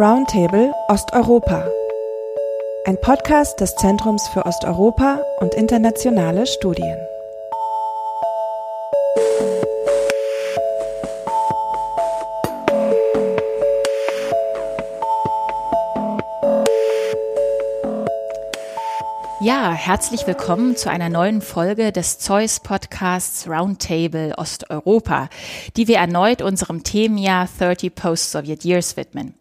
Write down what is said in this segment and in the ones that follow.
Roundtable Osteuropa. Ein Podcast des Zentrums für Osteuropa und internationale Studien. Ja, herzlich willkommen zu einer neuen Folge des Zeus Podcasts Roundtable Osteuropa, die wir erneut unserem Themenjahr 30 Post-Soviet Years widmen.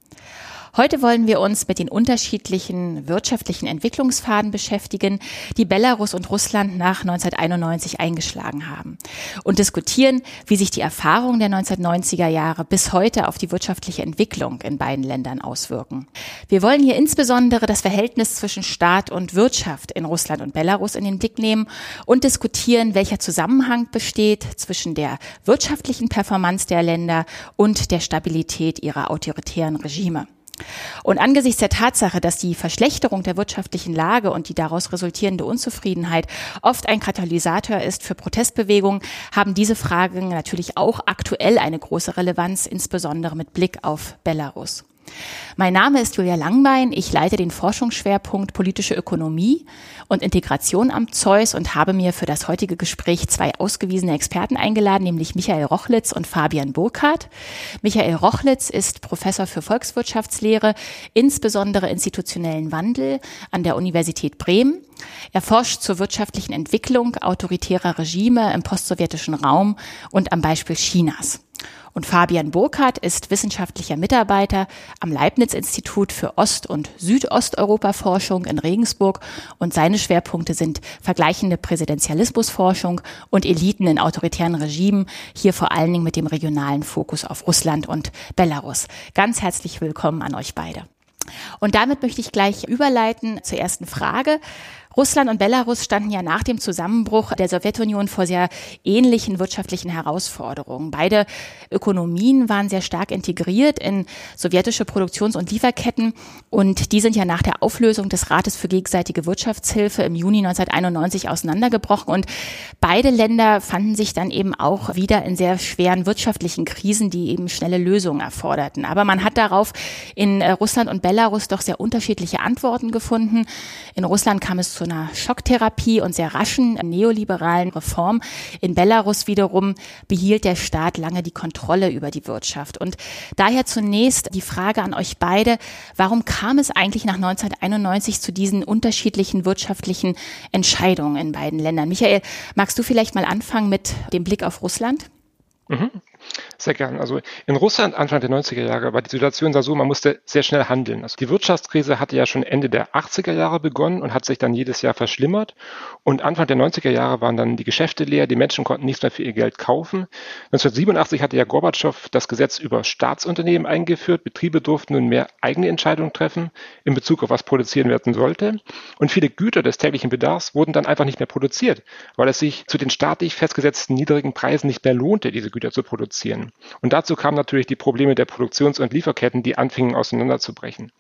Heute wollen wir uns mit den unterschiedlichen wirtschaftlichen Entwicklungspfaden beschäftigen, die Belarus und Russland nach 1991 eingeschlagen haben und diskutieren, wie sich die Erfahrungen der 1990er Jahre bis heute auf die wirtschaftliche Entwicklung in beiden Ländern auswirken. Wir wollen hier insbesondere das Verhältnis zwischen Staat und Wirtschaft in Russland und Belarus in den Blick nehmen und diskutieren, welcher Zusammenhang besteht zwischen der wirtschaftlichen Performance der Länder und der Stabilität ihrer autoritären Regime. Und angesichts der Tatsache, dass die Verschlechterung der wirtschaftlichen Lage und die daraus resultierende Unzufriedenheit oft ein Katalysator ist für Protestbewegungen, haben diese Fragen natürlich auch aktuell eine große Relevanz, insbesondere mit Blick auf Belarus. Mein Name ist Julia Langbein. Ich leite den Forschungsschwerpunkt politische Ökonomie und Integration am Zeus und habe mir für das heutige Gespräch zwei ausgewiesene Experten eingeladen, nämlich Michael Rochlitz und Fabian Burkhardt. Michael Rochlitz ist Professor für Volkswirtschaftslehre, insbesondere institutionellen Wandel an der Universität Bremen. Er forscht zur wirtschaftlichen Entwicklung autoritärer Regime im postsowjetischen Raum und am Beispiel Chinas. Und Fabian Burkhardt ist wissenschaftlicher Mitarbeiter am Leibniz-Institut für Ost- und Südosteuropa-Forschung in Regensburg und seine Schwerpunkte sind vergleichende Präsidentialismusforschung und Eliten in autoritären Regimen, hier vor allen Dingen mit dem regionalen Fokus auf Russland und Belarus. Ganz herzlich willkommen an euch beide. Und damit möchte ich gleich überleiten zur ersten Frage. Russland und Belarus standen ja nach dem Zusammenbruch der Sowjetunion vor sehr ähnlichen wirtschaftlichen Herausforderungen. Beide Ökonomien waren sehr stark integriert in sowjetische Produktions- und Lieferketten und die sind ja nach der Auflösung des Rates für gegenseitige Wirtschaftshilfe im Juni 1991 auseinandergebrochen und beide Länder fanden sich dann eben auch wieder in sehr schweren wirtschaftlichen Krisen, die eben schnelle Lösungen erforderten. Aber man hat darauf in äh, Russland und Belarus doch sehr unterschiedliche Antworten gefunden. In Russland kam es zu einer Schocktherapie und sehr raschen neoliberalen Reform. In Belarus wiederum behielt der Staat lange die Kontrolle über die Wirtschaft. Und daher zunächst die Frage an euch beide, warum kam es eigentlich nach 1991 zu diesen unterschiedlichen wirtschaftlichen Entscheidungen in beiden Ländern? Michael, magst du vielleicht mal anfangen mit dem Blick auf Russland? Mhm. Sehr gern. Also in Russland Anfang der 90er Jahre war die Situation so, man musste sehr schnell handeln. Also die Wirtschaftskrise hatte ja schon Ende der 80er Jahre begonnen und hat sich dann jedes Jahr verschlimmert. Und Anfang der 90er Jahre waren dann die Geschäfte leer, die Menschen konnten nichts mehr für ihr Geld kaufen. 1987 hatte ja Gorbatschow das Gesetz über Staatsunternehmen eingeführt. Betriebe durften nun mehr eigene Entscheidungen treffen in Bezug auf was produzieren werden sollte. Und viele Güter des täglichen Bedarfs wurden dann einfach nicht mehr produziert, weil es sich zu den staatlich festgesetzten niedrigen Preisen nicht mehr lohnte, diese Güter zu produzieren. Und dazu kamen natürlich die Probleme der Produktions- und Lieferketten, die anfingen auseinanderzubrechen.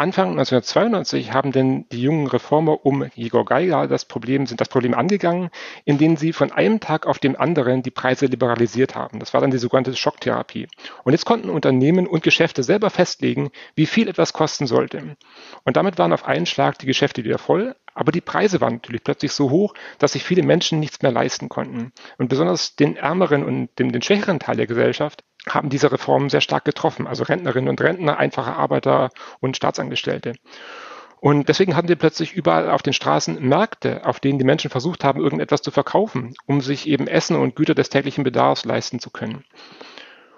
Anfang 1992 haben denn die jungen Reformer um Igor Geiger das Problem, sind das Problem angegangen, indem sie von einem Tag auf den anderen die Preise liberalisiert haben. Das war dann die sogenannte Schocktherapie. Und jetzt konnten Unternehmen und Geschäfte selber festlegen, wie viel etwas kosten sollte. Und damit waren auf einen Schlag die Geschäfte wieder voll, aber die Preise waren natürlich plötzlich so hoch, dass sich viele Menschen nichts mehr leisten konnten. Und besonders den ärmeren und den, den schwächeren Teil der Gesellschaft haben diese Reformen sehr stark getroffen, also Rentnerinnen und Rentner, einfache Arbeiter und Staatsangestellte. Und deswegen hatten wir plötzlich überall auf den Straßen Märkte, auf denen die Menschen versucht haben, irgendetwas zu verkaufen, um sich eben Essen und Güter des täglichen Bedarfs leisten zu können.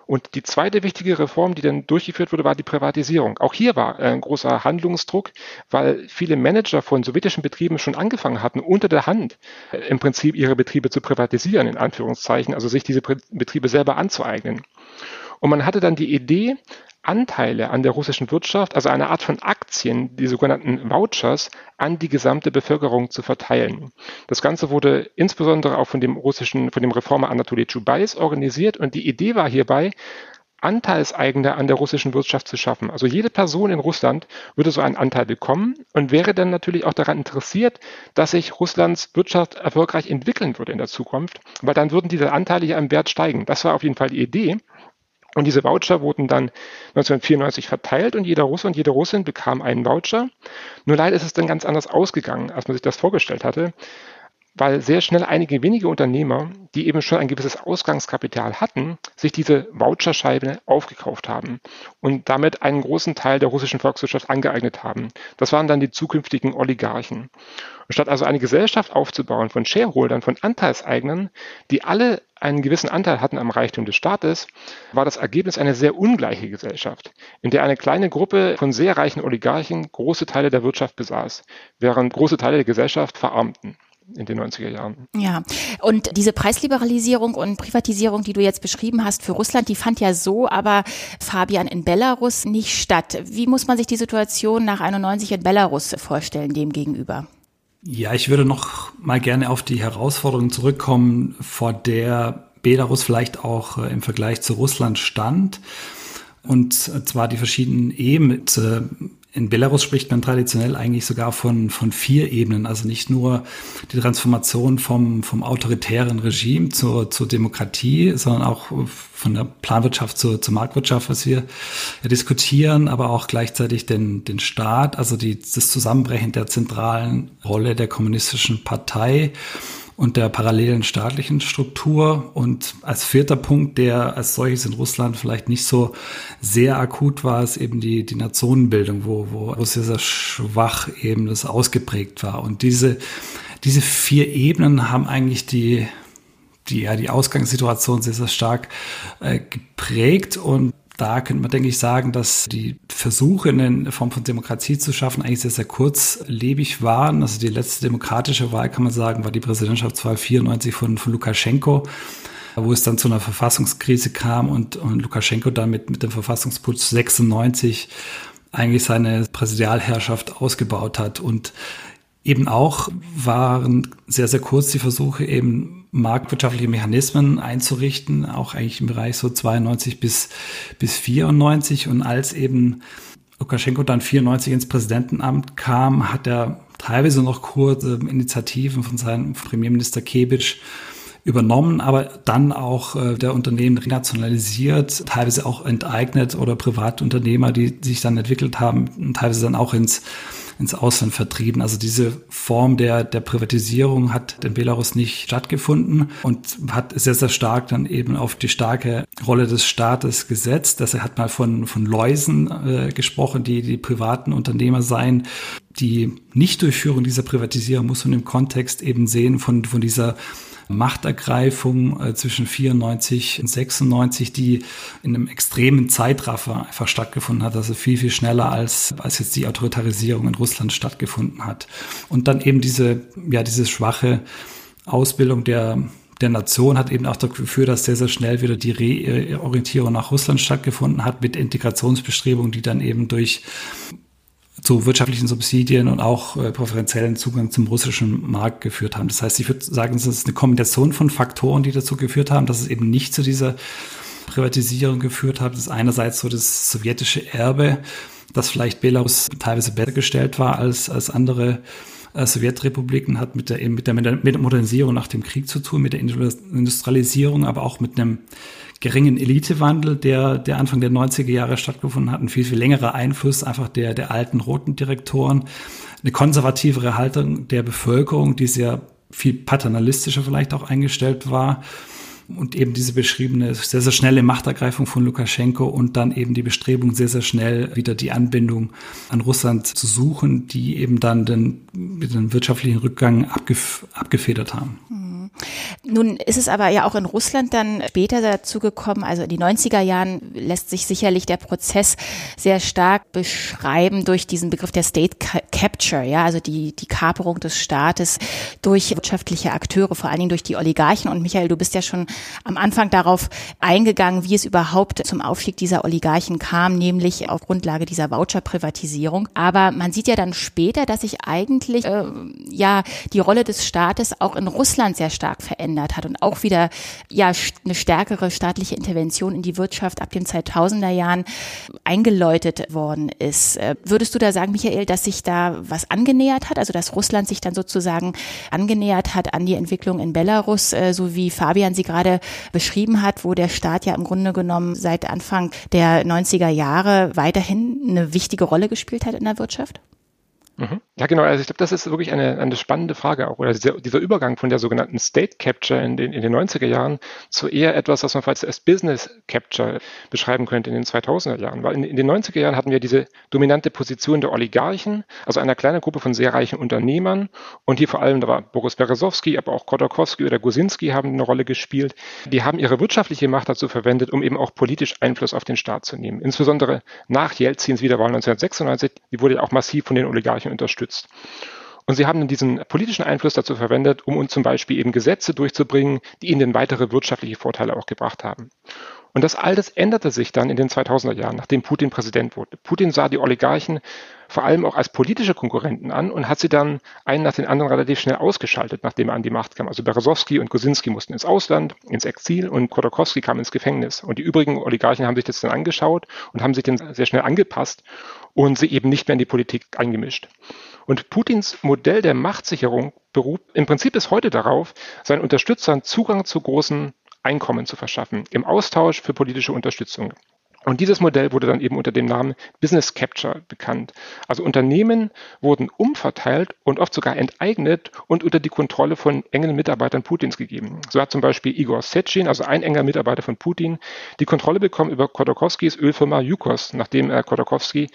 Und die zweite wichtige Reform, die dann durchgeführt wurde, war die Privatisierung. Auch hier war ein großer Handlungsdruck, weil viele Manager von sowjetischen Betrieben schon angefangen hatten, unter der Hand äh, im Prinzip ihre Betriebe zu privatisieren, in Anführungszeichen, also sich diese Betriebe selber anzueignen. Und man hatte dann die Idee, Anteile an der russischen Wirtschaft, also eine Art von Aktien, die sogenannten Vouchers, an die gesamte Bevölkerung zu verteilen. Das Ganze wurde insbesondere auch von dem russischen, von dem Reformer Anatoly Chubais organisiert und die Idee war hierbei, Anteilseigner an der russischen Wirtschaft zu schaffen. Also jede Person in Russland würde so einen Anteil bekommen und wäre dann natürlich auch daran interessiert, dass sich Russlands Wirtschaft erfolgreich entwickeln würde in der Zukunft, weil dann würden diese Anteile ja im Wert steigen. Das war auf jeden Fall die Idee. Und diese Voucher wurden dann 1994 verteilt und jeder Russe und jede Russin bekam einen Voucher. Nur leider ist es dann ganz anders ausgegangen, als man sich das vorgestellt hatte weil sehr schnell einige wenige Unternehmer, die eben schon ein gewisses Ausgangskapital hatten, sich diese Voucherscheibe aufgekauft haben und damit einen großen Teil der russischen Volkswirtschaft angeeignet haben. Das waren dann die zukünftigen Oligarchen. Und statt also eine Gesellschaft aufzubauen von Shareholdern, von Anteilseignern, die alle einen gewissen Anteil hatten am Reichtum des Staates, war das Ergebnis eine sehr ungleiche Gesellschaft, in der eine kleine Gruppe von sehr reichen Oligarchen große Teile der Wirtschaft besaß, während große Teile der Gesellschaft verarmten in den 90er Jahren. Ja, und diese Preisliberalisierung und Privatisierung, die du jetzt beschrieben hast für Russland, die fand ja so, aber Fabian in Belarus nicht statt. Wie muss man sich die Situation nach 91 in Belarus vorstellen, dem gegenüber? Ja, ich würde noch mal gerne auf die Herausforderung zurückkommen, vor der Belarus vielleicht auch äh, im Vergleich zu Russland stand. Und zwar die verschiedenen Ebenen in Belarus spricht man traditionell eigentlich sogar von, von vier Ebenen. Also nicht nur die Transformation vom, vom autoritären Regime zur, zur Demokratie, sondern auch von der Planwirtschaft zur, zur Marktwirtschaft, was wir diskutieren, aber auch gleichzeitig den, den Staat, also die, das Zusammenbrechen der zentralen Rolle der kommunistischen Partei und der parallelen staatlichen Struktur. Und als vierter Punkt, der als solches in Russland vielleicht nicht so sehr akut war, ist eben die, die Nationenbildung, wo, wo Russland sehr schwach eben das ausgeprägt war. Und diese, diese vier Ebenen haben eigentlich die, die, ja, die Ausgangssituation sehr, sehr stark äh, geprägt und da könnte man, denke ich, sagen, dass die Versuche, eine Form von Demokratie zu schaffen, eigentlich sehr, sehr kurzlebig waren. Also die letzte demokratische Wahl, kann man sagen, war die Präsidentschaftswahl 94 von, von Lukaschenko wo es dann zu einer Verfassungskrise kam und, und Lukaschenko dann mit, mit dem Verfassungsputsch 96 eigentlich seine Präsidialherrschaft ausgebaut hat. Und eben auch waren sehr, sehr kurz die Versuche, eben marktwirtschaftliche Mechanismen einzurichten, auch eigentlich im Bereich so 92 bis, bis 94. Und als eben Lukaschenko dann 94 ins Präsidentenamt kam, hat er teilweise noch kurze Initiativen von seinem Premierminister Kebic übernommen, aber dann auch äh, der Unternehmen renationalisiert, teilweise auch enteignet oder Privatunternehmer, die sich dann entwickelt haben, teilweise dann auch ins ins Ausland vertrieben. Also diese Form der, der Privatisierung hat in Belarus nicht stattgefunden und hat sehr, sehr stark dann eben auf die starke Rolle des Staates gesetzt. Das er hat mal von, von Läusen äh, gesprochen, die die privaten Unternehmer seien. Die Nichtdurchführung dieser Privatisierung muss man im Kontext eben sehen von, von dieser Machtergreifung äh, zwischen 94 und 96, die in einem extremen Zeitraffer einfach stattgefunden hat, also viel, viel schneller als, als jetzt die Autoritarisierung in Russland stattgefunden hat. Und dann eben diese, ja, diese schwache Ausbildung der, der Nation hat eben auch dafür dass sehr, sehr schnell wieder die Reorientierung nach Russland stattgefunden hat mit Integrationsbestrebungen, die dann eben durch zu wirtschaftlichen Subsidien und auch äh, präferenziellen Zugang zum russischen Markt geführt haben. Das heißt, ich würde sagen, es ist eine Kombination von Faktoren, die dazu geführt haben, dass es eben nicht zu dieser Privatisierung geführt hat. Das ist einerseits so das sowjetische Erbe, dass vielleicht Belarus teilweise besser gestellt war als, als andere äh, Sowjetrepubliken, hat mit der, eben mit der Modernisierung nach dem Krieg zu tun, mit der Industrialisierung, aber auch mit einem geringen Elitewandel, der, der Anfang der 90er Jahre stattgefunden hat, ein viel, viel längerer Einfluss einfach der, der alten roten Direktoren, eine konservativere Haltung der Bevölkerung, die sehr viel paternalistischer vielleicht auch eingestellt war und eben diese beschriebene sehr, sehr schnelle Machtergreifung von Lukaschenko und dann eben die Bestrebung, sehr, sehr schnell wieder die Anbindung an Russland zu suchen, die eben dann den, den wirtschaftlichen Rückgang abgef abgefedert haben. Nun ist es aber ja auch in Russland dann später dazu gekommen, also in die 90er Jahren lässt sich sicherlich der Prozess sehr stark beschreiben durch diesen Begriff der State Capture, ja, also die, die Kaperung des Staates durch wirtschaftliche Akteure, vor allen Dingen durch die Oligarchen. Und Michael, du bist ja schon am Anfang darauf eingegangen, wie es überhaupt zum Aufstieg dieser Oligarchen kam, nämlich auf Grundlage dieser Voucher-Privatisierung. Aber man sieht ja dann später, dass sich eigentlich äh, ja die Rolle des Staates auch in Russland sehr stark stark verändert hat und auch wieder ja eine stärkere staatliche Intervention in die Wirtschaft ab den 2000er Jahren eingeläutet worden ist. Äh, würdest du da sagen, Michael, dass sich da was angenähert hat, also dass Russland sich dann sozusagen angenähert hat an die Entwicklung in Belarus, äh, so wie Fabian sie gerade beschrieben hat, wo der Staat ja im Grunde genommen seit Anfang der 90er Jahre weiterhin eine wichtige Rolle gespielt hat in der Wirtschaft? Mhm. Ja, genau. Also ich glaube, das ist wirklich eine, eine spannende Frage auch. Oder dieser, dieser Übergang von der sogenannten State Capture in den, in den 90er Jahren zu eher etwas, was man vielleicht als Business Capture beschreiben könnte in den 2000er Jahren. Weil in, in den 90er Jahren hatten wir diese dominante Position der Oligarchen, also einer kleinen Gruppe von sehr reichen Unternehmern. Und hier vor allem, da war Boris Berezowski, aber auch Khodorkovsky oder Gusinski haben eine Rolle gespielt. Die haben ihre wirtschaftliche Macht dazu verwendet, um eben auch politisch Einfluss auf den Staat zu nehmen. Insbesondere nach Jelzins Wiederwahl 1996, die wurde ja auch massiv von den Oligarchen unterstützt. Und sie haben diesen politischen Einfluss dazu verwendet, um uns zum Beispiel eben Gesetze durchzubringen, die ihnen weitere wirtschaftliche Vorteile auch gebracht haben. Und das alles änderte sich dann in den 2000er Jahren, nachdem Putin Präsident wurde. Putin sah die Oligarchen vor allem auch als politische Konkurrenten an und hat sie dann einen nach den anderen relativ schnell ausgeschaltet, nachdem er an die Macht kam. Also Berezowski und Kosinski mussten ins Ausland, ins Exil und Khodorkovsky kam ins Gefängnis. Und die übrigen Oligarchen haben sich das dann angeschaut und haben sich dann sehr schnell angepasst und sie eben nicht mehr in die Politik eingemischt. Und Putins Modell der Machtsicherung beruht im Prinzip bis heute darauf, seinen Unterstützern Zugang zu großen Einkommen zu verschaffen, im Austausch für politische Unterstützung. Und dieses Modell wurde dann eben unter dem Namen Business Capture bekannt. Also Unternehmen wurden umverteilt und oft sogar enteignet und unter die Kontrolle von engen Mitarbeitern Putins gegeben. So hat zum Beispiel Igor Sechin, also ein enger Mitarbeiter von Putin, die Kontrolle bekommen über Khodorkovskis Ölfirma Yukos, nachdem er Khodorkovsky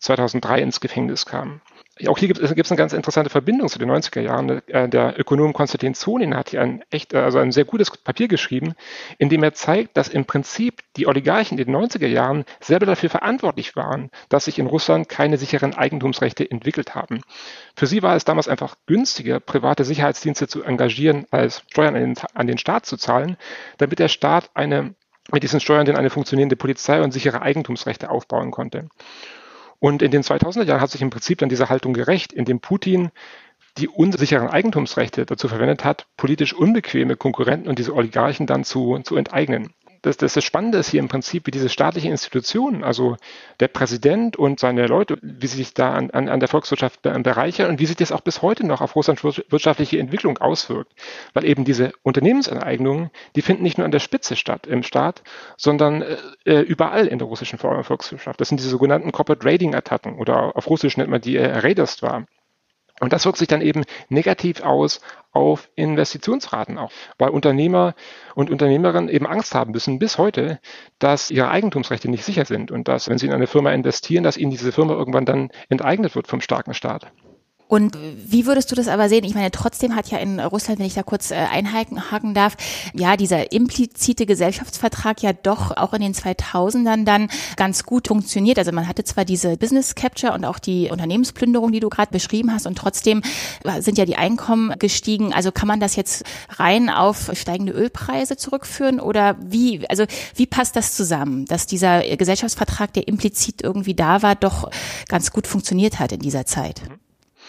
2003 ins Gefängnis kam auch hier gibt es eine ganz interessante Verbindung zu den 90er Jahren. Äh, der Ökonom Konstantin Zonin hat hier ein echt, äh, also ein sehr gutes Papier geschrieben, in dem er zeigt, dass im Prinzip die Oligarchen in den 90er Jahren selber dafür verantwortlich waren, dass sich in Russland keine sicheren Eigentumsrechte entwickelt haben. Für sie war es damals einfach günstiger, private Sicherheitsdienste zu engagieren, als Steuern an den, an den Staat zu zahlen, damit der Staat eine mit diesen Steuern denn eine funktionierende Polizei und sichere Eigentumsrechte aufbauen konnte. Und in den 2000er Jahren hat sich im Prinzip dann diese Haltung gerecht, indem Putin die unsicheren Eigentumsrechte dazu verwendet hat, politisch unbequeme Konkurrenten und diese Oligarchen dann zu, zu enteignen das, das, das Spannende ist hier im Prinzip, wie diese staatlichen Institutionen, also der Präsident und seine Leute, wie sie sich da an, an, an der Volkswirtschaft bereichern und wie sich das auch bis heute noch auf Russlands wirtschaftliche Entwicklung auswirkt. Weil eben diese Unternehmensenteignungen, die finden nicht nur an der Spitze statt im Staat, sondern äh, äh überall in der russischen Volkswirtschaft. Das sind diese sogenannten Corporate Raiding Attacken oder auf Russisch nennt man die äh, Raiderstva. Und das wirkt sich dann eben negativ aus auf Investitionsraten auch, weil Unternehmer und Unternehmerinnen eben Angst haben müssen bis heute, dass ihre Eigentumsrechte nicht sicher sind und dass, wenn sie in eine Firma investieren, dass ihnen diese Firma irgendwann dann enteignet wird vom starken Staat. Und wie würdest du das aber sehen? Ich meine, trotzdem hat ja in Russland, wenn ich da kurz äh, einhaken darf, ja, dieser implizite Gesellschaftsvertrag ja doch auch in den 2000ern dann ganz gut funktioniert. Also man hatte zwar diese Business Capture und auch die Unternehmensplünderung, die du gerade beschrieben hast, und trotzdem sind ja die Einkommen gestiegen. Also kann man das jetzt rein auf steigende Ölpreise zurückführen oder wie, also wie passt das zusammen, dass dieser Gesellschaftsvertrag, der implizit irgendwie da war, doch ganz gut funktioniert hat in dieser Zeit? Mhm.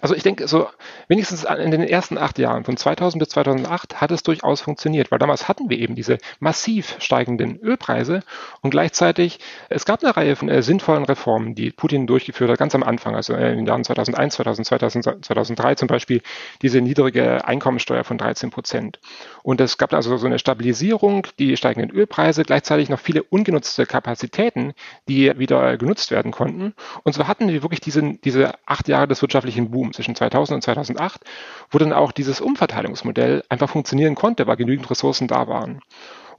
Also ich denke, so wenigstens in den ersten acht Jahren, von 2000 bis 2008, hat es durchaus funktioniert, weil damals hatten wir eben diese massiv steigenden Ölpreise und gleichzeitig, es gab eine Reihe von äh, sinnvollen Reformen, die Putin durchgeführt hat, ganz am Anfang, also in den Jahren 2001, 2000, 2003 zum Beispiel, diese niedrige Einkommensteuer von 13 Prozent. Und es gab also so eine Stabilisierung, die steigenden Ölpreise, gleichzeitig noch viele ungenutzte Kapazitäten, die wieder genutzt werden konnten. Und so hatten wir wirklich diese, diese acht Jahre des wirtschaftlichen Boom zwischen 2000 und 2008, wo dann auch dieses Umverteilungsmodell einfach funktionieren konnte, weil genügend Ressourcen da waren.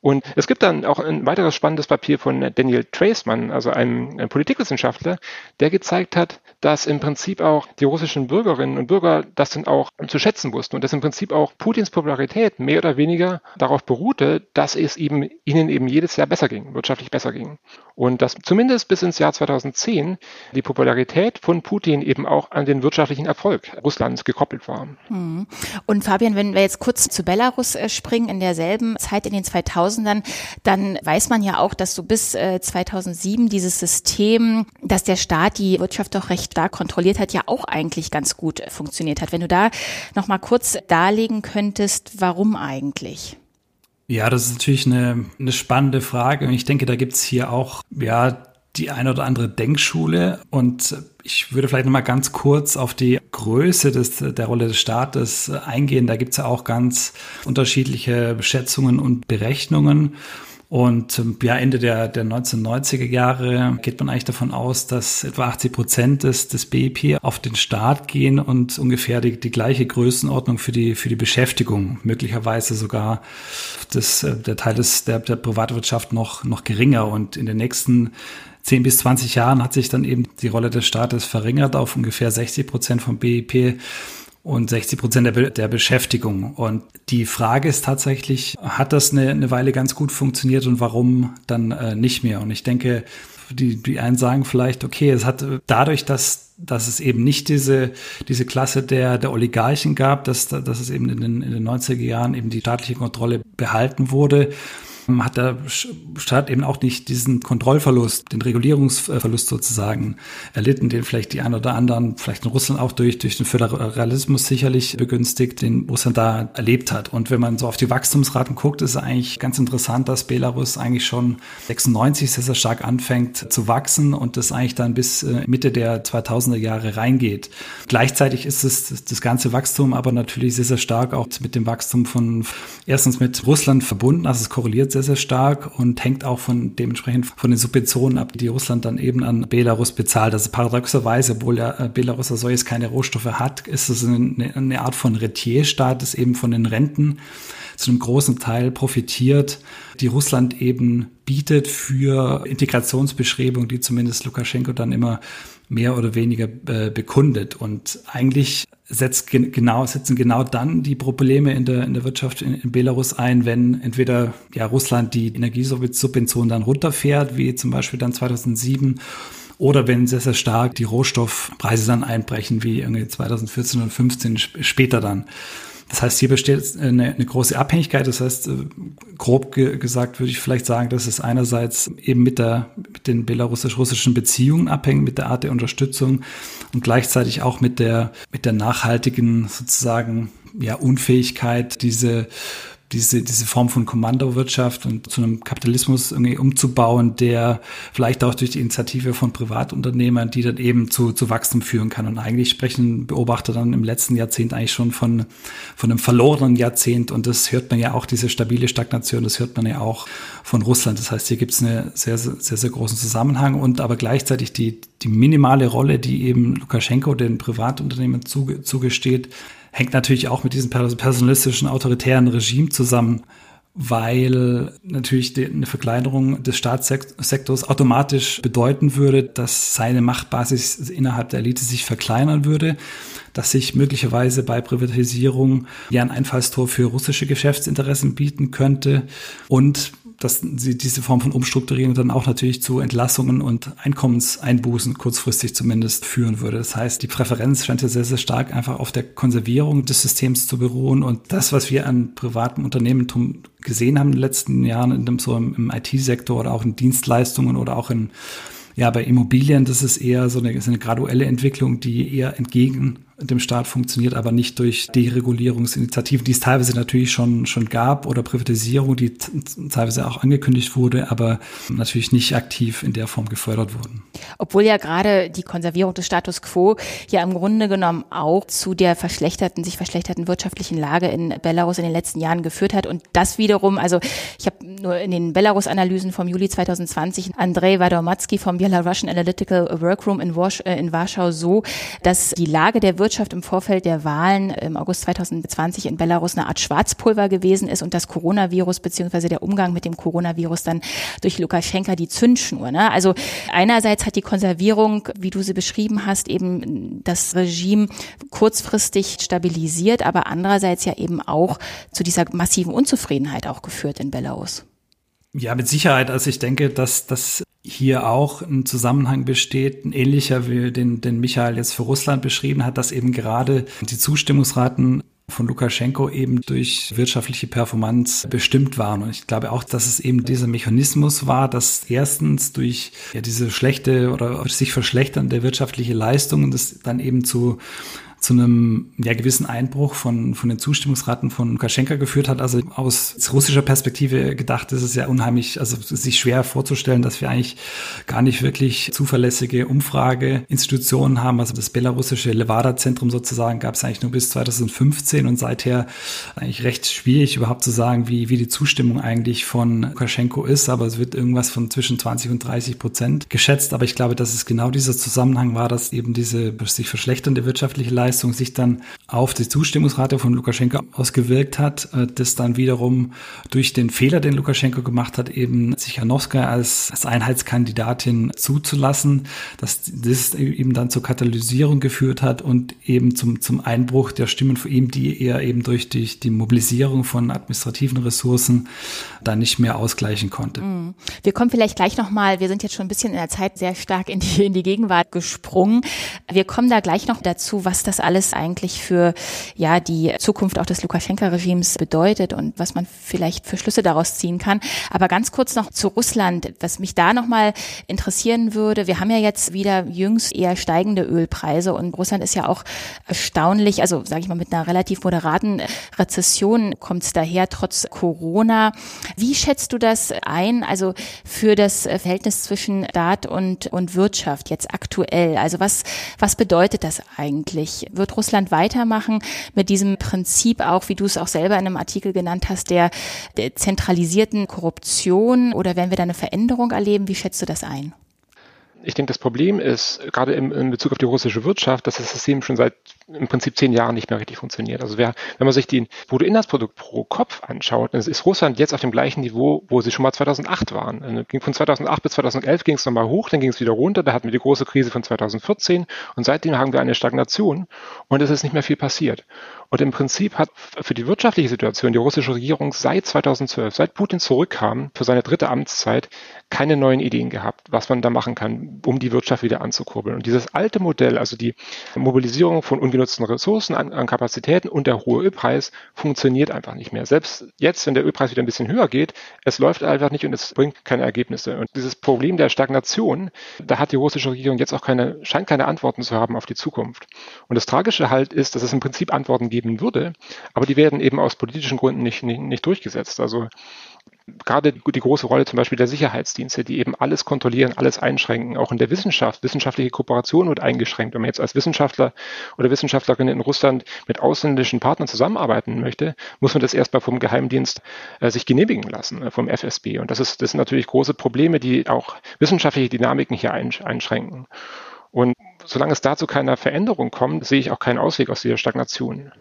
Und es gibt dann auch ein weiteres spannendes Papier von Daniel Traceman, also einem, einem Politikwissenschaftler, der gezeigt hat, dass im Prinzip auch die russischen Bürgerinnen und Bürger das dann auch zu schätzen wussten und dass im Prinzip auch Putins Popularität mehr oder weniger darauf beruhte, dass es eben ihnen eben jedes Jahr besser ging, wirtschaftlich besser ging. Und dass zumindest bis ins Jahr 2010 die Popularität von Putin eben auch an den wirtschaftlichen Erfolg Russlands gekoppelt war. Hm. Und Fabian, wenn wir jetzt kurz zu Belarus äh, springen, in derselben Zeit in den 2000 2000ern, dann weiß man ja auch, dass so bis äh, 2007 dieses System, dass der Staat die Wirtschaft doch recht stark kontrolliert hat, ja auch eigentlich ganz gut funktioniert hat. Wenn du da noch mal kurz darlegen könntest, warum eigentlich? Ja, das ist natürlich eine, eine spannende Frage. Und ich denke, da gibt's hier auch, ja, die eine oder andere Denkschule. Und ich würde vielleicht nochmal ganz kurz auf die Größe des, der Rolle des Staates eingehen. Da gibt's ja auch ganz unterschiedliche Schätzungen und Berechnungen. Und ähm, ja, Ende der, der 1990er Jahre geht man eigentlich davon aus, dass etwa 80 Prozent des, des BIP auf den Staat gehen und ungefähr die, die gleiche Größenordnung für die, für die Beschäftigung, möglicherweise sogar das, äh, der Teil des, der, der Privatwirtschaft noch, noch geringer. Und in den nächsten 10 bis 20 Jahren hat sich dann eben die Rolle des Staates verringert auf ungefähr 60 Prozent vom BIP und 60 Prozent der, Be der Beschäftigung. Und die Frage ist tatsächlich, hat das eine, eine Weile ganz gut funktioniert und warum dann äh, nicht mehr? Und ich denke, die, die einen sagen vielleicht, okay, es hat dadurch, dass, dass es eben nicht diese, diese Klasse der, der Oligarchen gab, dass, dass es eben in den, in den 90er Jahren eben die staatliche Kontrolle behalten wurde, hat der Staat eben auch nicht diesen Kontrollverlust, den Regulierungsverlust sozusagen erlitten, den vielleicht die ein oder anderen, vielleicht in Russland auch durch, durch den Föderalismus sicherlich begünstigt, den Russland da erlebt hat. Und wenn man so auf die Wachstumsraten guckt, ist es eigentlich ganz interessant, dass Belarus eigentlich schon 96 sehr, sehr stark anfängt zu wachsen und das eigentlich dann bis äh, Mitte der 2000er Jahre reingeht. Gleichzeitig ist es das ganze Wachstum aber natürlich sehr, sehr stark auch mit dem Wachstum von erstens mit Russland verbunden, also es korreliert sehr, sehr stark und hängt auch von dementsprechend von den Subventionen ab, die Russland dann eben an Belarus bezahlt. Also paradoxerweise, obwohl ja äh, Belarus als solches keine Rohstoffe hat, ist es eine, eine Art von Retierstaat, das eben von den Renten zu einem großen Teil profitiert, die Russland eben bietet für Integrationsbestrebungen, die zumindest Lukaschenko dann immer mehr oder weniger äh, bekundet. Und eigentlich setzt genau, setzen genau dann die Probleme in der, in der Wirtschaft in, in Belarus ein, wenn entweder ja, Russland die Energiesubventionen dann runterfährt, wie zum Beispiel dann 2007, oder wenn sehr, sehr stark die Rohstoffpreise dann einbrechen, wie irgendwie 2014 und 15 später dann. Das heißt, hier besteht eine, eine große Abhängigkeit. Das heißt, äh, grob ge gesagt würde ich vielleicht sagen, dass es einerseits eben mit, der, mit den belarussisch-russischen Beziehungen abhängt, mit der Art der Unterstützung und gleichzeitig auch mit der, mit der nachhaltigen sozusagen ja, Unfähigkeit, diese diese, diese Form von Kommandowirtschaft und zu einem Kapitalismus irgendwie umzubauen, der vielleicht auch durch die Initiative von Privatunternehmern, die dann eben zu, zu Wachstum führen kann. Und eigentlich sprechen Beobachter dann im letzten Jahrzehnt eigentlich schon von, von einem verlorenen Jahrzehnt. Und das hört man ja auch, diese stabile Stagnation, das hört man ja auch von Russland. Das heißt, hier gibt es einen sehr, sehr, sehr großen Zusammenhang und aber gleichzeitig die, die minimale Rolle, die eben Lukaschenko den Privatunternehmen zuge, zugesteht, hängt natürlich auch mit diesem personalistischen, autoritären Regime zusammen, weil natürlich eine Verkleinerung des Staatssektors automatisch bedeuten würde, dass seine Machtbasis innerhalb der Elite sich verkleinern würde, dass sich möglicherweise bei Privatisierung ja ein Einfallstor für russische Geschäftsinteressen bieten könnte. Und dass sie diese Form von Umstrukturierung dann auch natürlich zu Entlassungen und Einkommenseinbußen kurzfristig zumindest führen würde. Das heißt, die Präferenz scheint ja sehr, sehr stark einfach auf der Konservierung des Systems zu beruhen und das, was wir an privatem Unternehmertum gesehen haben in den letzten Jahren, in dem, so im, im IT-Sektor oder auch in Dienstleistungen oder auch in ja, bei Immobilien, das ist eher so eine, so eine graduelle Entwicklung, die eher entgegen dem Staat funktioniert, aber nicht durch Deregulierungsinitiativen, die es teilweise natürlich schon, schon gab oder Privatisierung, die teilweise auch angekündigt wurde, aber natürlich nicht aktiv in der Form gefördert wurden. Obwohl ja gerade die Konservierung des Status quo ja im Grunde genommen auch zu der verschlechterten, sich verschlechterten wirtschaftlichen Lage in Belarus in den letzten Jahren geführt hat und das wiederum, also ich habe nur in den Belarus-Analysen vom Juli 2020 Andrei Wadomatsky vom Belarusian Analytical Workroom in, Warsch, äh, in Warschau so, dass die Lage der Wirtschaft Wirtschaft im Vorfeld der Wahlen im August 2020 in Belarus eine Art Schwarzpulver gewesen ist und das Coronavirus beziehungsweise der Umgang mit dem Coronavirus dann durch Lukaschenka die Zündschnur. Ne? Also einerseits hat die Konservierung, wie du sie beschrieben hast, eben das Regime kurzfristig stabilisiert, aber andererseits ja eben auch zu dieser massiven Unzufriedenheit auch geführt in Belarus. Ja, mit Sicherheit. Also ich denke, dass das hier auch ein Zusammenhang besteht, ein ähnlicher wie den, den Michael jetzt für Russland beschrieben hat, dass eben gerade die Zustimmungsraten von Lukaschenko eben durch wirtschaftliche Performance bestimmt waren. Und ich glaube auch, dass es eben dieser Mechanismus war, dass erstens durch ja, diese schlechte oder sich verschlechternde wirtschaftliche Leistung das dann eben zu zu einem ja, gewissen Einbruch von, von den Zustimmungsraten von Lukaschenka geführt hat. Also aus russischer Perspektive gedacht ist es ja unheimlich, also sich schwer vorzustellen, dass wir eigentlich gar nicht wirklich zuverlässige Umfrageinstitutionen haben. Also das belarussische Levada-Zentrum sozusagen gab es eigentlich nur bis 2015 und seither eigentlich recht schwierig überhaupt zu sagen, wie, wie die Zustimmung eigentlich von Lukaschenko ist. Aber es wird irgendwas von zwischen 20 und 30 Prozent geschätzt. Aber ich glaube, dass es genau dieser Zusammenhang war, dass eben diese sich verschlechternde wirtschaftliche Leistung Leistung sich dann auf die Zustimmungsrate von Lukaschenko ausgewirkt hat, äh, das dann wiederum durch den Fehler, den Lukaschenko gemacht hat, eben Sichanowska als, als Einheitskandidatin zuzulassen, dass das eben dann zur Katalysierung geführt hat und eben zum, zum Einbruch der Stimmen von ihm, die er eben durch die, die Mobilisierung von administrativen Ressourcen dann nicht mehr ausgleichen konnte. Mhm. Wir kommen vielleicht gleich nochmal, wir sind jetzt schon ein bisschen in der Zeit sehr stark in die, in die Gegenwart gesprungen. Wir kommen da gleich noch dazu, was das alles eigentlich für ja die Zukunft auch des Lukaschenka-Regimes bedeutet und was man vielleicht für Schlüsse daraus ziehen kann. Aber ganz kurz noch zu Russland, was mich da nochmal interessieren würde. Wir haben ja jetzt wieder jüngst eher steigende Ölpreise und Russland ist ja auch erstaunlich, also sage ich mal mit einer relativ moderaten Rezession kommt es daher trotz Corona. Wie schätzt du das ein, also für das Verhältnis zwischen Staat und, und Wirtschaft jetzt aktuell? Also was, was bedeutet das eigentlich? Wird Russland weitermachen mit diesem Prinzip auch, wie du es auch selber in einem Artikel genannt hast, der, der zentralisierten Korruption oder werden wir da eine Veränderung erleben? Wie schätzt du das ein? ich denke, das Problem ist, gerade im, in Bezug auf die russische Wirtschaft, dass das System schon seit im Prinzip zehn Jahren nicht mehr richtig funktioniert. Also wer, wenn man sich den Bruttoinlandsprodukt pro Kopf anschaut, dann ist Russland jetzt auf dem gleichen Niveau, wo sie schon mal 2008 waren. Von 2008 bis 2011 ging es nochmal hoch, dann ging es wieder runter, da hatten wir die große Krise von 2014 und seitdem haben wir eine Stagnation und es ist nicht mehr viel passiert. Und im Prinzip hat für die wirtschaftliche Situation die russische Regierung seit 2012, seit Putin zurückkam für seine dritte Amtszeit, keine neuen Ideen gehabt, was man da machen kann, um die Wirtschaft wieder anzukurbeln. Und dieses alte Modell, also die Mobilisierung von ungenutzten Ressourcen an, an Kapazitäten und der hohe Ölpreis, funktioniert einfach nicht mehr. Selbst jetzt, wenn der Ölpreis wieder ein bisschen höher geht, es läuft einfach nicht und es bringt keine Ergebnisse. Und dieses Problem der Stagnation, da hat die russische Regierung jetzt auch keine, scheint keine Antworten zu haben auf die Zukunft. Und das Tragische halt ist, dass es im Prinzip Antworten geben würde, aber die werden eben aus politischen Gründen nicht, nicht, nicht durchgesetzt. Also gerade die große Rolle zum Beispiel der Sicherheitsdienste, die eben alles kontrollieren, alles einschränken, auch in der Wissenschaft. Wissenschaftliche Kooperation wird eingeschränkt. Wenn man jetzt als Wissenschaftler oder Wissenschaftlerin in Russland mit ausländischen Partnern zusammenarbeiten möchte, muss man das erstmal vom Geheimdienst äh, sich genehmigen lassen, äh, vom FSB. Und das, ist, das sind natürlich große Probleme, die auch wissenschaftliche Dynamiken hier einschränken. Und solange es dazu keiner Veränderung kommt, sehe ich auch keinen Ausweg aus dieser Stagnation.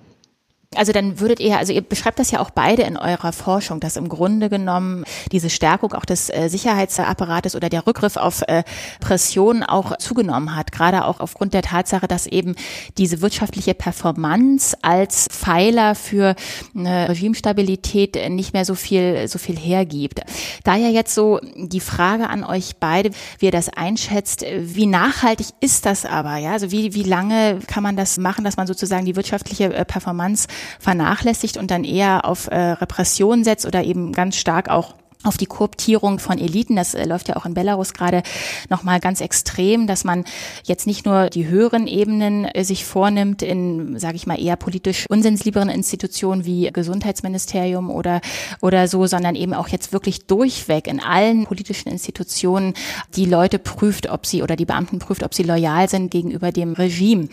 Also dann würdet ihr, also ihr beschreibt das ja auch beide in eurer Forschung, dass im Grunde genommen diese Stärkung auch des äh, Sicherheitsapparates oder der Rückgriff auf äh, Pression auch zugenommen hat, gerade auch aufgrund der Tatsache, dass eben diese wirtschaftliche Performance als Pfeiler für eine Regimestabilität nicht mehr so viel, so viel hergibt. Da ja jetzt so die Frage an euch beide, wie ihr das einschätzt, wie nachhaltig ist das aber, ja? Also wie, wie lange kann man das machen, dass man sozusagen die wirtschaftliche äh, Performance vernachlässigt und dann eher auf äh, Repression setzt oder eben ganz stark auch auf die Kooptierung von Eliten. Das äh, läuft ja auch in Belarus gerade nochmal ganz extrem, dass man jetzt nicht nur die höheren Ebenen äh, sich vornimmt in, sage ich mal, eher politisch unsensibleren Institutionen wie Gesundheitsministerium oder, oder so, sondern eben auch jetzt wirklich durchweg in allen politischen Institutionen die Leute prüft, ob sie oder die Beamten prüft, ob sie loyal sind gegenüber dem Regime.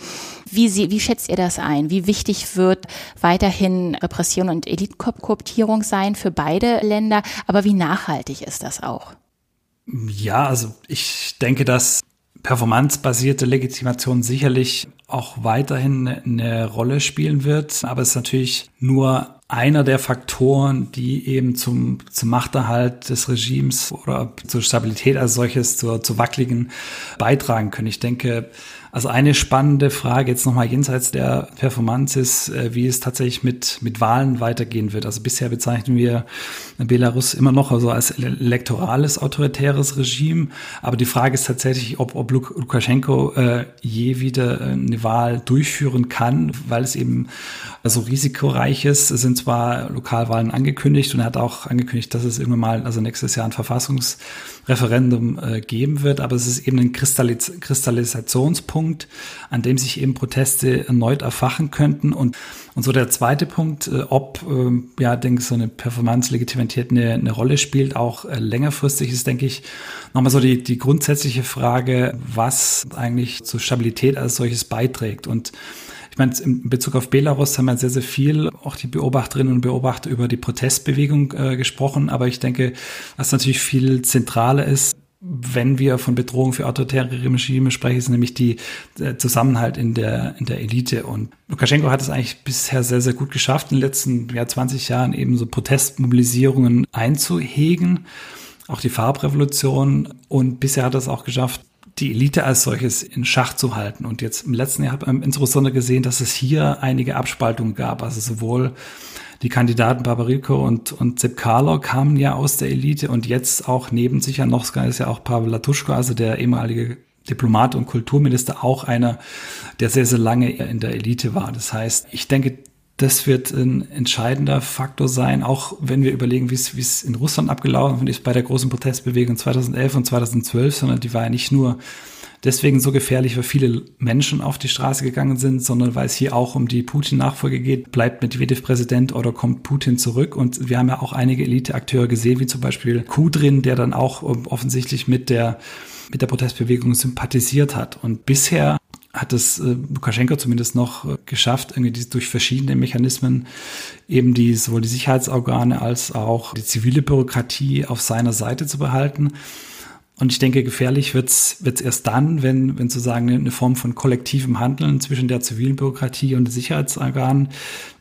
Wie, sie, wie schätzt ihr das ein? Wie wichtig wird weiterhin Repression und Elitenkooptierung sein für beide Länder? Aber wie nachhaltig ist das auch? Ja, also ich denke, dass performancebasierte Legitimation sicherlich auch weiterhin eine Rolle spielen wird, aber es ist natürlich nur einer der Faktoren, die eben zum, zum Machterhalt des Regimes oder zur Stabilität als solches, zur, zur wackeligen beitragen können. Ich denke, Also eine spannende Frage jetzt nochmal jenseits der Performance ist, äh, wie es tatsächlich mit, mit Wahlen weitergehen wird. Also bisher bezeichnen wir Belarus immer noch also als elektorales, autoritäres Regime. Aber die Frage ist tatsächlich, ob, ob Lukaschenko äh, je wieder eine Wahl durchführen kann, weil es eben so risikoreich ist. Es sind zwar Lokalwahlen angekündigt und er hat auch angekündigt, dass es irgendwann mal, also nächstes Jahr ein Verfassungsreferendum äh, geben wird, aber es ist eben ein Kristallis Kristallisationspunkt, an dem sich eben Proteste erneut erfachen könnten. Und, und so der zweite Punkt, äh, ob, äh, ja, denke ich, so eine Performance-Legitimität eine, eine Rolle spielt, auch äh, längerfristig ist, denke ich, nochmal so die, die grundsätzliche Frage, was eigentlich zur Stabilität als solches beiträgt. Und ich meine, in Bezug auf Belarus haben wir sehr, sehr viel, auch die Beobachterinnen und Beobachter über die Protestbewegung äh, gesprochen. Aber ich denke, was natürlich viel zentraler ist, wenn wir von Bedrohung für autoritäre Regime sprechen, ist nämlich die der Zusammenhalt in der, in der Elite. Und Lukaschenko hat es eigentlich bisher sehr, sehr gut geschafft, in den letzten ja, 20 Jahren eben so Protestmobilisierungen einzuhegen. Auch die Farbrevolution. Und bisher hat er es auch geschafft, die Elite als solches in Schach zu halten. Und jetzt im letzten Jahr hat man insbesondere gesehen, dass es hier einige Abspaltungen gab. Also sowohl die Kandidaten Barbarico und, und Zip Karlo kamen ja aus der Elite und jetzt auch neben sich Janowska ist ja auch Pavel Latuschko, also der ehemalige Diplomat und Kulturminister, auch einer, der sehr, sehr lange in der Elite war. Das heißt, ich denke, das wird ein entscheidender Faktor sein, auch wenn wir überlegen, wie es, in Russland abgelaufen ist bei der großen Protestbewegung 2011 und 2012, sondern die war ja nicht nur deswegen so gefährlich, weil viele Menschen auf die Straße gegangen sind, sondern weil es hier auch um die Putin-Nachfolge geht. Bleibt Medvedev Präsident oder kommt Putin zurück? Und wir haben ja auch einige Elite-Akteure gesehen, wie zum Beispiel Kudrin, der dann auch offensichtlich mit der mit der Protestbewegung sympathisiert hat. Und bisher hat es äh, Lukaschenko zumindest noch äh, geschafft, irgendwie die, durch verschiedene Mechanismen eben die sowohl die Sicherheitsorgane als auch die zivile Bürokratie auf seiner Seite zu behalten. Und ich denke, gefährlich wird's wird's erst dann, wenn, wenn sozusagen eine Form von kollektivem Handeln zwischen der zivilen Bürokratie und den Sicherheitsorganen,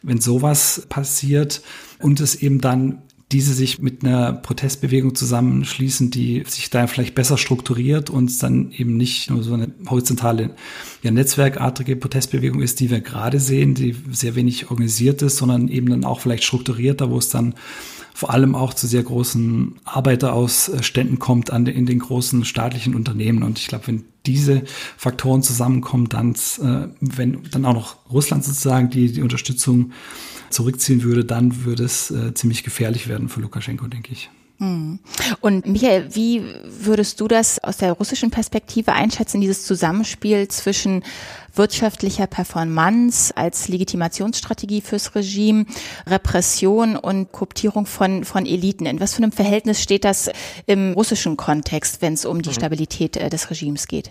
wenn sowas passiert und es eben dann diese sich mit einer Protestbewegung zusammenschließen, die sich da vielleicht besser strukturiert und dann eben nicht nur so eine horizontale, ja, netzwerkartige Protestbewegung ist, die wir gerade sehen, die sehr wenig organisiert ist, sondern eben dann auch vielleicht strukturierter, wo es dann vor allem auch zu sehr großen Arbeiterausständen kommt an, in den großen staatlichen Unternehmen. Und ich glaube, wenn diese Faktoren zusammenkommen, dann, äh, wenn dann auch noch Russland sozusagen die, die Unterstützung zurückziehen würde, dann würde es äh, ziemlich gefährlich werden für Lukaschenko, denke ich. Hm. Und Michael, wie würdest du das aus der russischen Perspektive einschätzen, dieses Zusammenspiel zwischen wirtschaftlicher Performance als Legitimationsstrategie fürs Regime, Repression und Kooptierung von, von Eliten? In was für einem Verhältnis steht das im russischen Kontext, wenn es um die mhm. Stabilität äh, des Regimes geht?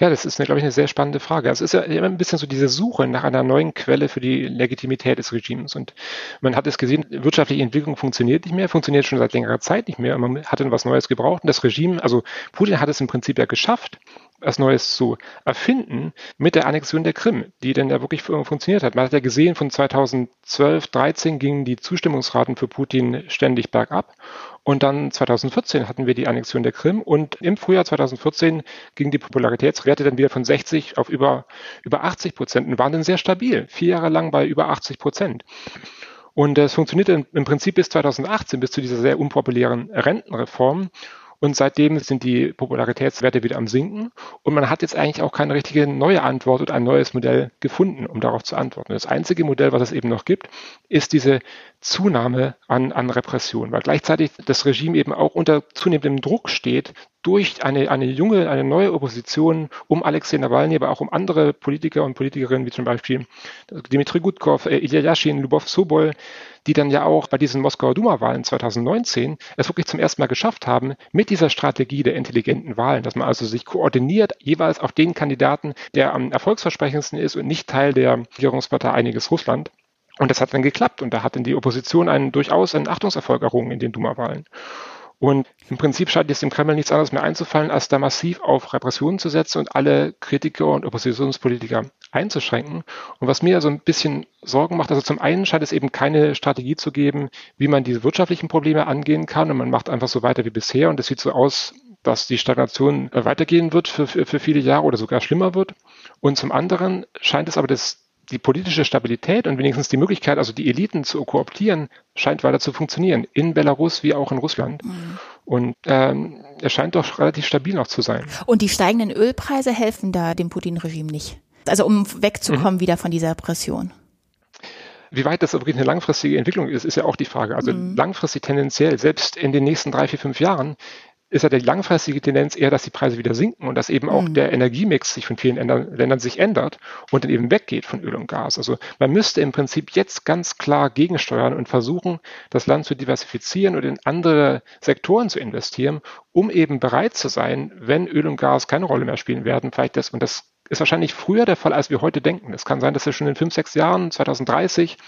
Ja, das ist, glaube ich, eine sehr spannende Frage. Es ist ja immer ein bisschen so diese Suche nach einer neuen Quelle für die Legitimität des Regimes. Und man hat es gesehen, wirtschaftliche Entwicklung funktioniert nicht mehr, funktioniert schon seit längerer Zeit nicht mehr. Man hat dann was Neues gebraucht. Und das Regime, also Putin hat es im Prinzip ja geschafft, was Neues zu erfinden mit der Annexion der Krim, die dann ja wirklich funktioniert hat. Man hat ja gesehen, von 2012, 13 gingen die Zustimmungsraten für Putin ständig bergab. Und dann 2014 hatten wir die Annexion der Krim und im Frühjahr 2014 gingen die Popularitätswerte dann wieder von 60 auf über, über 80 Prozent und waren dann sehr stabil, vier Jahre lang bei über 80 Prozent. Und das funktionierte im Prinzip bis 2018, bis zu dieser sehr unpopulären Rentenreform. Und seitdem sind die Popularitätswerte wieder am Sinken. Und man hat jetzt eigentlich auch keine richtige neue Antwort und ein neues Modell gefunden, um darauf zu antworten. Das einzige Modell, was es eben noch gibt, ist diese Zunahme an, an Repression, weil gleichzeitig das Regime eben auch unter zunehmendem Druck steht durch eine, eine junge, eine neue Opposition um Alexei Nawalny, aber auch um andere Politiker und Politikerinnen, wie zum Beispiel Dmitri Gutkov, äh, Ilya Yashin, Lubov Sobol, die dann ja auch bei diesen Moskauer Duma-Wahlen 2019 es wirklich zum ersten Mal geschafft haben, mit dieser Strategie der intelligenten Wahlen, dass man also sich koordiniert, jeweils auf den Kandidaten, der am erfolgsversprechendsten ist und nicht Teil der Regierungspartei Einiges Russland, und das hat dann geklappt und da hat dann die Opposition einen durchaus einen Achtungserfolg errungen in den Duma-Wahlen. Und im Prinzip scheint jetzt dem Kreml nichts anderes mehr einzufallen, als da massiv auf Repressionen zu setzen und alle Kritiker und Oppositionspolitiker einzuschränken. Und was mir also ein bisschen Sorgen macht, also zum einen scheint es eben keine Strategie zu geben, wie man diese wirtschaftlichen Probleme angehen kann und man macht einfach so weiter wie bisher und es sieht so aus, dass die Stagnation weitergehen wird für, für, für viele Jahre oder sogar schlimmer wird. Und zum anderen scheint es aber das, die politische Stabilität und wenigstens die Möglichkeit, also die Eliten zu kooptieren, scheint weiter zu funktionieren, in Belarus wie auch in Russland. Mhm. Und ähm, er scheint doch relativ stabil noch zu sein. Und die steigenden Ölpreise helfen da dem Putin-Regime nicht. Also um wegzukommen mhm. wieder von dieser Pression. Wie weit das wirklich eine langfristige Entwicklung ist, ist ja auch die Frage. Also mhm. langfristig tendenziell, selbst in den nächsten drei, vier, fünf Jahren, ist ja die langfristige Tendenz eher, dass die Preise wieder sinken und dass eben auch mhm. der Energiemix sich von vielen Ländern, Ländern sich ändert und dann eben weggeht von Öl und Gas. Also man müsste im Prinzip jetzt ganz klar gegensteuern und versuchen, das Land zu diversifizieren und in andere Sektoren zu investieren, um eben bereit zu sein, wenn Öl und Gas keine Rolle mehr spielen werden, vielleicht das, und das ist wahrscheinlich früher der Fall, als wir heute denken. Es kann sein, dass es schon in fünf, sechs Jahren, 2030,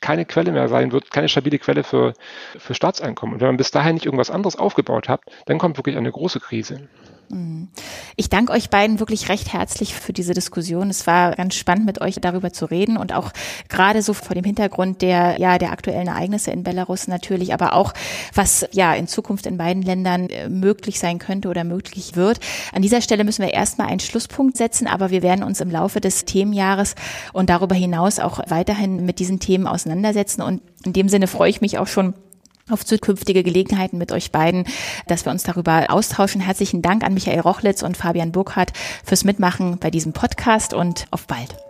keine Quelle mehr sein wird, keine stabile Quelle für, für Staatseinkommen. Und wenn man bis dahin nicht irgendwas anderes aufgebaut hat, dann kommt wirklich eine große Krise. Mhm. Ich danke euch beiden wirklich recht herzlich für diese Diskussion. Es war ganz spannend, mit euch darüber zu reden und auch gerade so vor dem Hintergrund der, ja, der aktuellen Ereignisse in Belarus natürlich, aber auch was, ja, in Zukunft in beiden Ländern äh, möglich sein könnte oder möglich wird. An dieser Stelle müssen wir erstmal einen Schlusspunkt setzen, aber wir werden uns im Laufe des Themenjahres und darüber hinaus auch weiterhin mit diesen Themen auseinandersetzen und in dem Sinne freue ich mich auch schon auf zukünftige Gelegenheiten mit euch beiden, dass wir uns darüber austauschen. Herzlichen Dank an Michael Rochlitz und Fabian Burkhardt fürs Mitmachen bei diesem Podcast und auf bald.